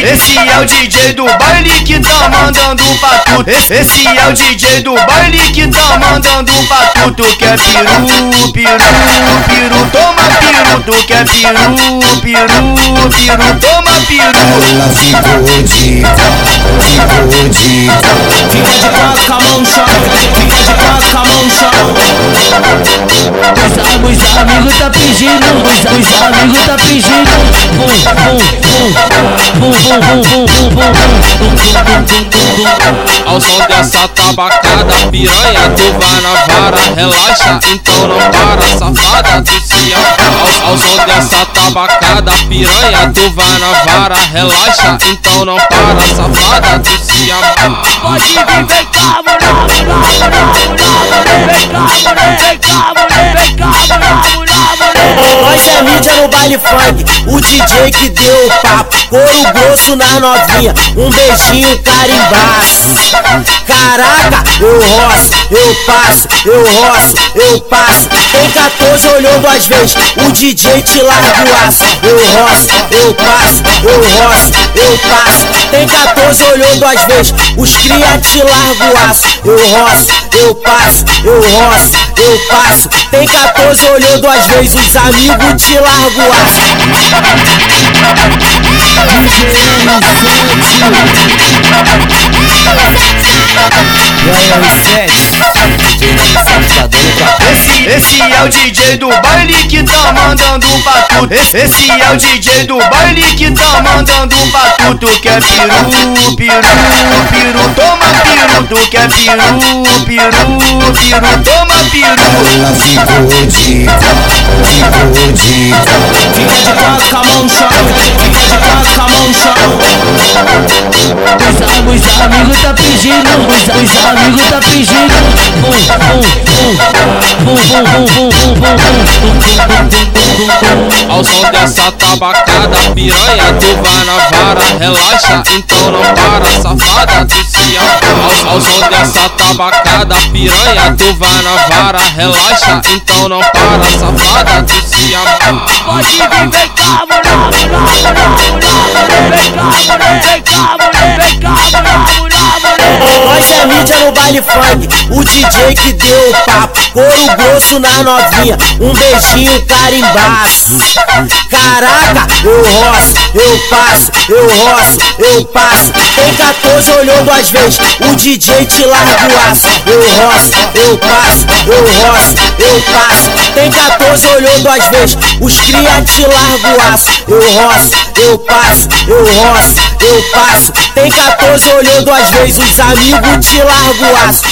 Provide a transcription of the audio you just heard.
Esse, é o DJ do baile que tá mandando pra tu. Esse, é o DJ do baile que tá mandando pra tu. Tu quer peru, peru, peru, toma peru. Tu quer peru, peru, peru, toma peru. Ela ficou de chão, fica de quatro com a mão no chão. Os, os amigos tá pedindo, os, os amigos tá pedindo. Bum, bum, bum, bum, bum, bum, bum, bum, bum. Ao som dessa tabacada, piranha, tu vai na vara, relaxa, então não para, safada, tu se ao, ao som dessa tabacada, piranha, tu vai na vara, relaxa, então não para, safada, tu se amarra. Pode vir, vem cá, Nós é mídia no baile funk, o DJ que deu o papo, couro grosso na novinha, um beijinho carimbaço. Caraca, eu roço, eu passo, eu roço, eu passo. Tem 14 olhou duas vezes, o DJ te larga o aço. Eu roço, eu passo, eu roço, eu passo. Tem 14 olhou duas vezes, os cria te larga o aço. Eu roço, eu passo, eu roço, eu passo. Tem 14 olhou duas vezes, os amigos te larga o aço. Esse, esse é o DJ do baile que tá mandando pra tu. Esse, é o DJ do baile que tá mandando pra tu. Tu quer peru, peru, peru, toma peru. Tu quer peru, peru, peru, toma peru. Ela ficou de ficou Os, os amigos tá pedindo, os, os amigos tá pedindo. Bum, bum, bum, bum, bum, bum, bum, bum, bum. Ao som dessa tabacada, piranha, tu vai na vara, relaxa, então não para, safada, tu se amarra. Ao, ao som dessa tabacada, piranha, tu vai na vara, relaxa, então não para, safada, tu se amarra. Pode vir, vem cá, mulher, mulher, mulher, mulher, vem cá, mulher, vem cá, mulher, é mídia no baile funk, o DJ que deu o papo, couro grosso na novinha, um beijinho carimbaço. Caraca, eu roço, eu passo, eu roço, eu passo. Tem 14 olhou duas vezes, o DJ te larga o aço. Eu roço, eu passo, eu roço, eu passo. Tem 14 olhou duas vezes, os cria te larga o aço. Eu roço, eu passo, eu roço, eu passo. Tem 14 olhou duas vezes, os amigos te larga o aço.